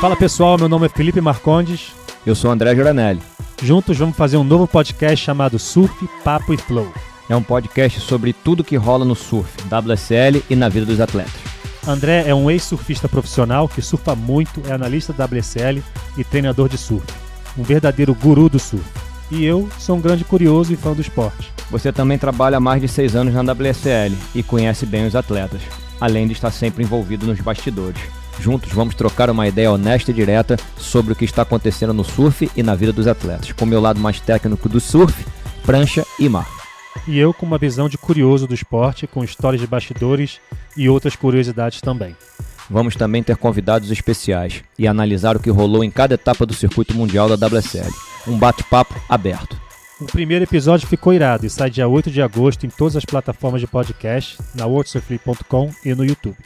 Fala pessoal, meu nome é Felipe Marcondes. Eu sou André Joranelli. Juntos vamos fazer um novo podcast chamado Surf, Papo e Flow. É um podcast sobre tudo que rola no surf, WSL e na vida dos atletas. André é um ex-surfista profissional que surfa muito, é analista da WSL e treinador de surf. Um verdadeiro guru do surf. E eu sou um grande curioso e fã do esporte. Você também trabalha há mais de seis anos na WSL e conhece bem os atletas, além de estar sempre envolvido nos bastidores. Juntos vamos trocar uma ideia honesta e direta sobre o que está acontecendo no surf e na vida dos atletas, com o meu lado mais técnico do surf, prancha e mar. E eu com uma visão de curioso do esporte, com histórias de bastidores e outras curiosidades também. Vamos também ter convidados especiais e analisar o que rolou em cada etapa do circuito mundial da WSL. Um bate-papo aberto. O primeiro episódio ficou irado e sai dia 8 de agosto em todas as plataformas de podcast, na worldsurfly.com e no YouTube.